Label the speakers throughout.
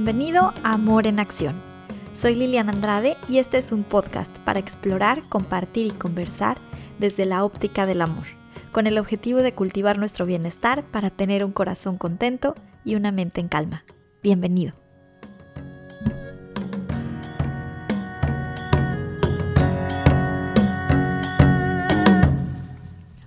Speaker 1: Bienvenido a Amor en Acción. Soy Liliana Andrade y este es un podcast para explorar, compartir y conversar desde la óptica del amor, con el objetivo de cultivar nuestro bienestar para tener un corazón contento y una mente en calma. Bienvenido.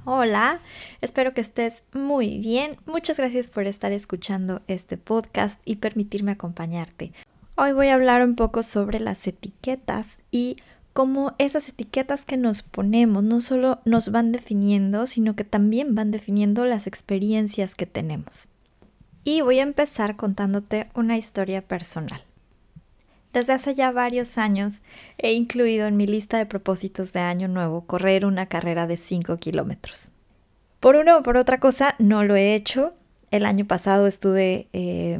Speaker 1: Hola, espero que estés muy bien. Muchas gracias por estar escuchando este podcast y permitirme acompañarte. Hoy voy a hablar un poco sobre las etiquetas y cómo esas etiquetas que nos ponemos no solo nos van definiendo, sino que también van definiendo las experiencias que tenemos. Y voy a empezar contándote una historia personal. Desde hace ya varios años he incluido en mi lista de propósitos de año nuevo correr una carrera de 5 kilómetros. Por una o por otra cosa no lo he hecho. El año pasado estuve eh,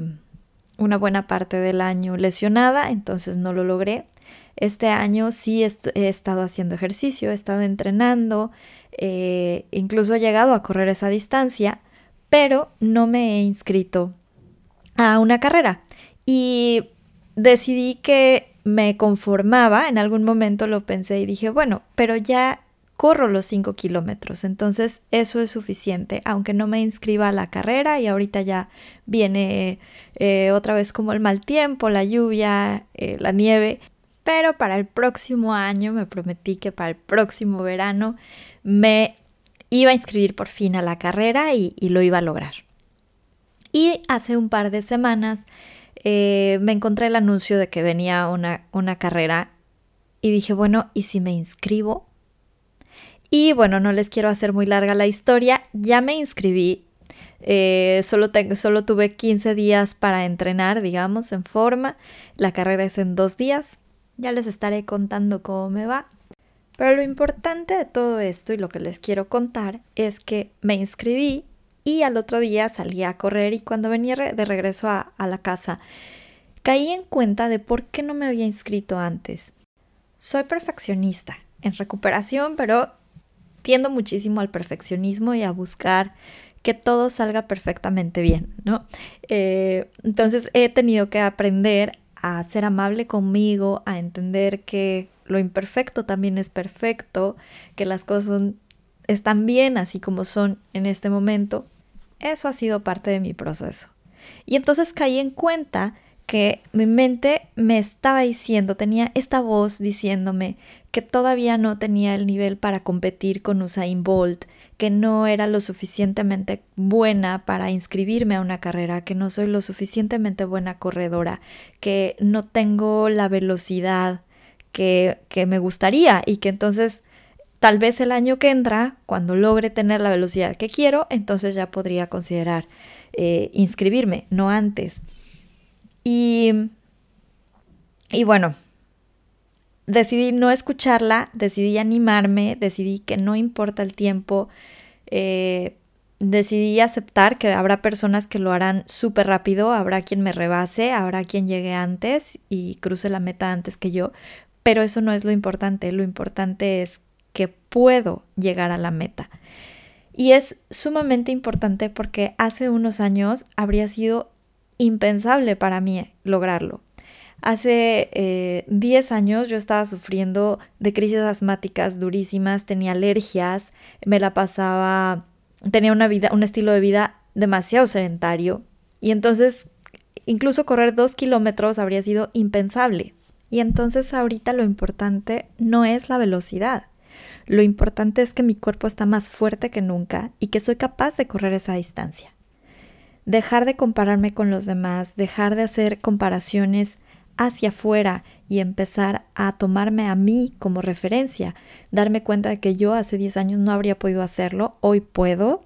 Speaker 1: una buena parte del año lesionada, entonces no lo logré. Este año sí he estado haciendo ejercicio, he estado entrenando, eh, incluso he llegado a correr esa distancia, pero no me he inscrito a una carrera. Y decidí que me conformaba, en algún momento lo pensé y dije, bueno, pero ya corro los 5 kilómetros, entonces eso es suficiente, aunque no me inscriba a la carrera y ahorita ya viene eh, otra vez como el mal tiempo, la lluvia, eh, la nieve, pero para el próximo año me prometí que para el próximo verano me iba a inscribir por fin a la carrera y, lo iba a lograr. Y hace un par de semanas eh, me encontré el anuncio de que venía una, una carrera y dije, bueno, ¿y si me inscribo? Y bueno, no les quiero hacer muy larga la historia, ya me inscribí, eh, solo, tengo, solo tuve 15 días para entrenar, digamos, en forma, la carrera es en dos días, ya les estaré contando cómo me va. Pero lo importante de todo esto y lo que les quiero contar es que me inscribí y al otro día salí a correr y cuando venía de regreso a, a la casa caí en cuenta de por qué no me había inscrito antes. Soy perfeccionista en recuperación, pero tiendo muchísimo al perfeccionismo y a buscar que todo salga perfectamente bien, ¿no? Eh, entonces he tenido que aprender a ser amable conmigo, a entender que lo imperfecto también es perfecto, que las cosas están bien así como son en este momento. Eso ha sido parte de mi proceso. Y entonces caí en cuenta que mi mente me estaba diciendo, tenía esta voz diciéndome que todavía no tenía el nivel para competir con Usain Bolt, que no era lo suficientemente buena para inscribirme a una carrera, que no soy lo suficientemente buena corredora, que no tengo la velocidad que, que me gustaría y que entonces tal vez el año que entra, cuando logre tener la velocidad que quiero, entonces ya podría considerar eh, inscribirme, no antes. Y, y bueno, decidí no escucharla, decidí animarme, decidí que no importa el tiempo, eh, decidí aceptar que habrá personas que lo harán súper rápido, habrá quien me rebase, habrá quien llegue antes y cruce la meta antes que yo, pero eso no es lo importante, lo importante es que puedo llegar a la meta. Y es sumamente importante porque hace unos años habría sido impensable para mí lograrlo. Hace 10 eh, años yo estaba sufriendo de crisis asmáticas durísimas, tenía alergias, me la pasaba, tenía una vida, un estilo de vida demasiado sedentario y entonces incluso correr dos kilómetros habría sido impensable. Y entonces ahorita lo importante no es la velocidad, lo importante es que mi cuerpo está más fuerte que nunca y que soy capaz de correr esa distancia dejar de compararme con los demás, dejar de hacer comparaciones hacia afuera y empezar a tomarme a mí como referencia, darme cuenta de que yo hace 10 años no habría podido hacerlo, hoy puedo.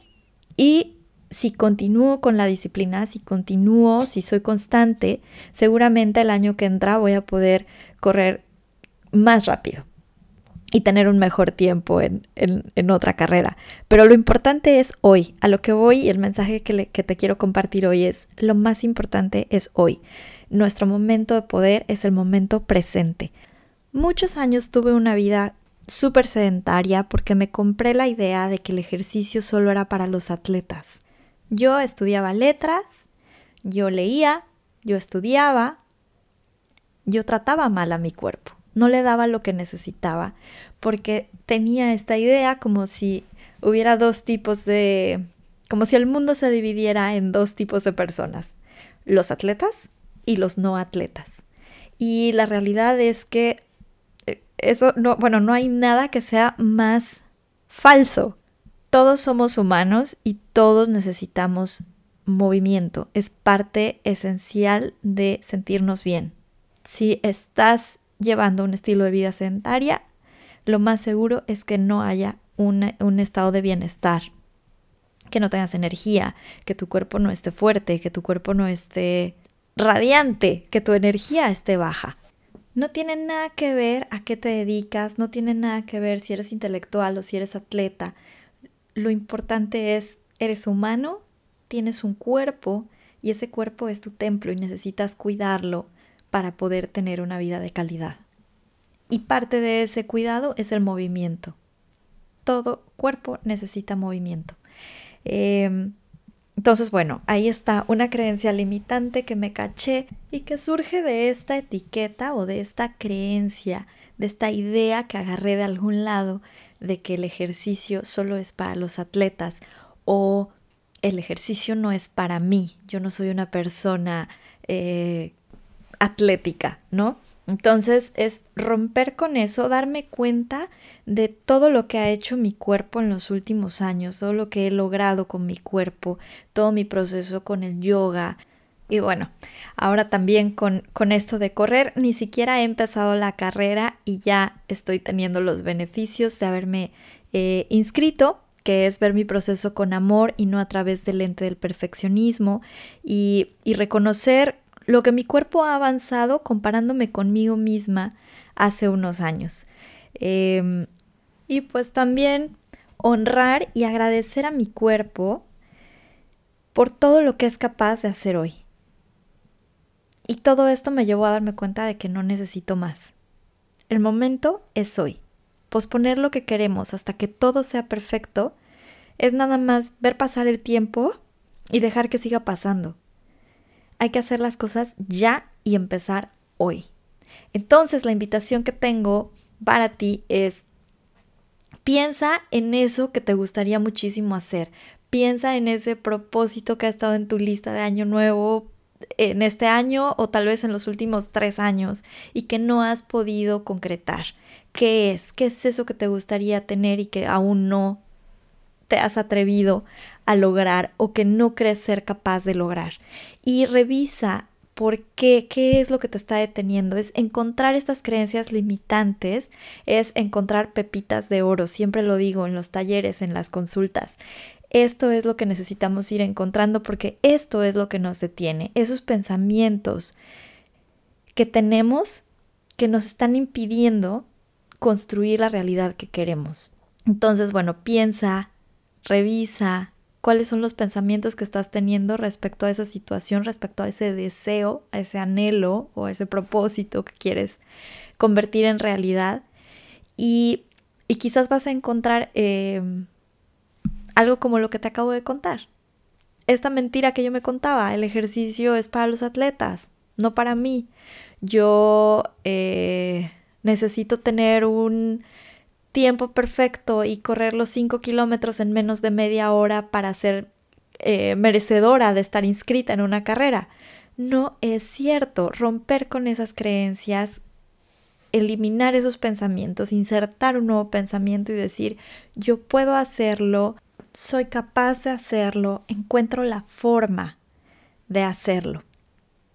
Speaker 1: Y si continúo con la disciplina, si continúo, si soy constante, seguramente el año que entra voy a poder correr más rápido y tener un mejor tiempo en, otra carrera. Pero lo importante es hoy, a lo que voy y el mensaje que, que te quiero compartir hoy es, lo más importante es hoy. Nuestro momento de poder es el momento presente. Muchos años tuve una vida súper sedentaria porque me compré la idea de que el ejercicio solo era para los atletas. Yo estudiaba letras, yo leía, yo estudiaba, yo trataba mal a mi cuerpo, no le daba lo que necesitaba, porque tenía esta idea como si hubiera dos tipos de, como si el mundo se dividiera en dos tipos de personas, los atletas y los no atletas. Y la realidad es que eh, eso no, bueno, no hay nada que sea más falso. Todos somos humanos y todos necesitamos movimiento. Es parte esencial de sentirnos bien. Si estás llevando un estilo de vida sedentaria, lo más seguro es que no haya un, estado de bienestar, que no tengas energía, que tu cuerpo no esté fuerte, que tu cuerpo no esté radiante, que tu energía esté baja. No tiene nada que ver a qué te dedicas, no tiene nada que ver si eres intelectual o si eres atleta. Lo importante es, eres humano, tienes un cuerpo y ese cuerpo es tu templo y necesitas cuidarlo para poder tener una vida de calidad. Y parte de ese cuidado es el movimiento. Todo cuerpo necesita movimiento. Em, entonces, bueno, ahí está una creencia limitante que me caché y que surge de esta etiqueta o de esta creencia, de esta idea que agarré de algún lado de que el ejercicio solo es para los atletas o el ejercicio no es para mí, yo no soy una persona eh, atlética, ¿no? Entonces es romper con eso, darme cuenta de todo lo que ha hecho mi cuerpo en los últimos años, todo lo que he logrado con mi cuerpo, todo mi proceso con el yoga. Y bueno, ahora también con, con esto de correr, ni siquiera he empezado la carrera y ya estoy teniendo los beneficios de haberme eh, inscrito que es ver mi proceso con amor y no a través del lente del perfeccionismo y, y reconocer lo que mi cuerpo ha avanzado comparándome conmigo misma hace unos años. Em, y pues también honrar y agradecer a mi cuerpo por todo lo que es capaz de hacer hoy. Y todo esto me llevó a darme cuenta de que no necesito más. El momento es hoy. Posponer lo que queremos hasta que todo sea perfecto es nada más ver pasar el tiempo y dejar que siga pasando hay que hacer las cosas ya y empezar hoy. Entonces la invitación que tengo para ti es, piensa en eso que te gustaría muchísimo hacer. Piensa en ese propósito que ha estado en tu lista de año nuevo en este año o tal vez en los últimos tres años y que no has podido concretar. ¿Qué es? ¿Qué es eso que te gustaría tener y que aún no te has atrevido a lograr o que no crees ser capaz de lograr. Y revisa por qué, qué es lo que te está deteniendo. Es encontrar estas creencias limitantes, es encontrar pepitas de oro. Siempre lo digo en los talleres, en las consultas. Esto es lo que necesitamos ir encontrando porque esto es lo que nos detiene. Esos pensamientos que tenemos que nos están impidiendo construir la realidad que queremos. Entonces, bueno, piensa, revisa cuáles son los pensamientos que estás teniendo respecto a esa situación, respecto a ese deseo, a ese anhelo o a ese propósito que quieres convertir en realidad. Y, quizás vas a encontrar em, algo como lo que te acabo de contar. Esta mentira que yo me contaba, el ejercicio es para los atletas, no para mí. Yo eh, necesito tener un tiempo perfecto y correr los 5 kilómetros en menos de media hora para ser eh, merecedora de estar inscrita en una carrera. No es cierto. Romper con esas creencias, eliminar esos pensamientos, insertar un nuevo pensamiento y decir, yo puedo hacerlo, soy capaz de hacerlo, encuentro la forma de hacerlo.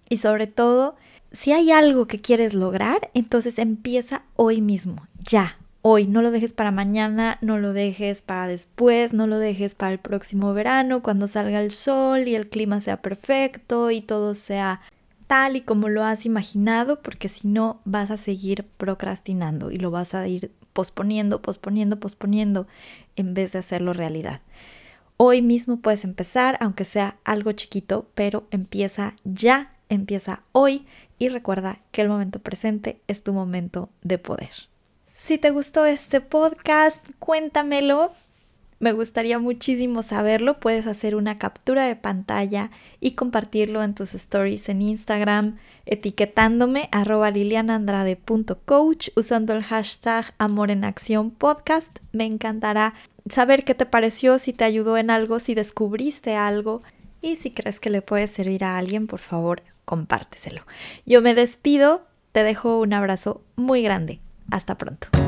Speaker 1: Y sobre todo, si hay algo que quieres lograr, entonces empieza hoy mismo, ya, hoy, no lo dejes para mañana, no lo dejes para después, no lo dejes para el próximo verano, cuando salga el sol y el clima sea perfecto y todo sea tal y como lo has imaginado, porque si no vas a seguir procrastinando y lo vas a ir posponiendo, posponiendo, posponiendo en vez de hacerlo realidad. Hoy mismo puedes empezar, aunque sea algo chiquito, pero empieza ya, empieza hoy y recuerda que el momento presente es tu momento de poder. Si te gustó este podcast, cuéntamelo. Me gustaría muchísimo saberlo. Puedes hacer una captura de pantalla y compartirlo en tus stories en Instagram, etiquetándome arroba lilianandrade.coach usando el hashtag Amor en Acción Podcast. Me encantará saber qué te pareció, si te ayudó en algo, si descubriste algo y si crees que le puede servir a alguien, por favor, compárteselo. Yo me despido, te dejo un abrazo muy grande. Hasta pronto.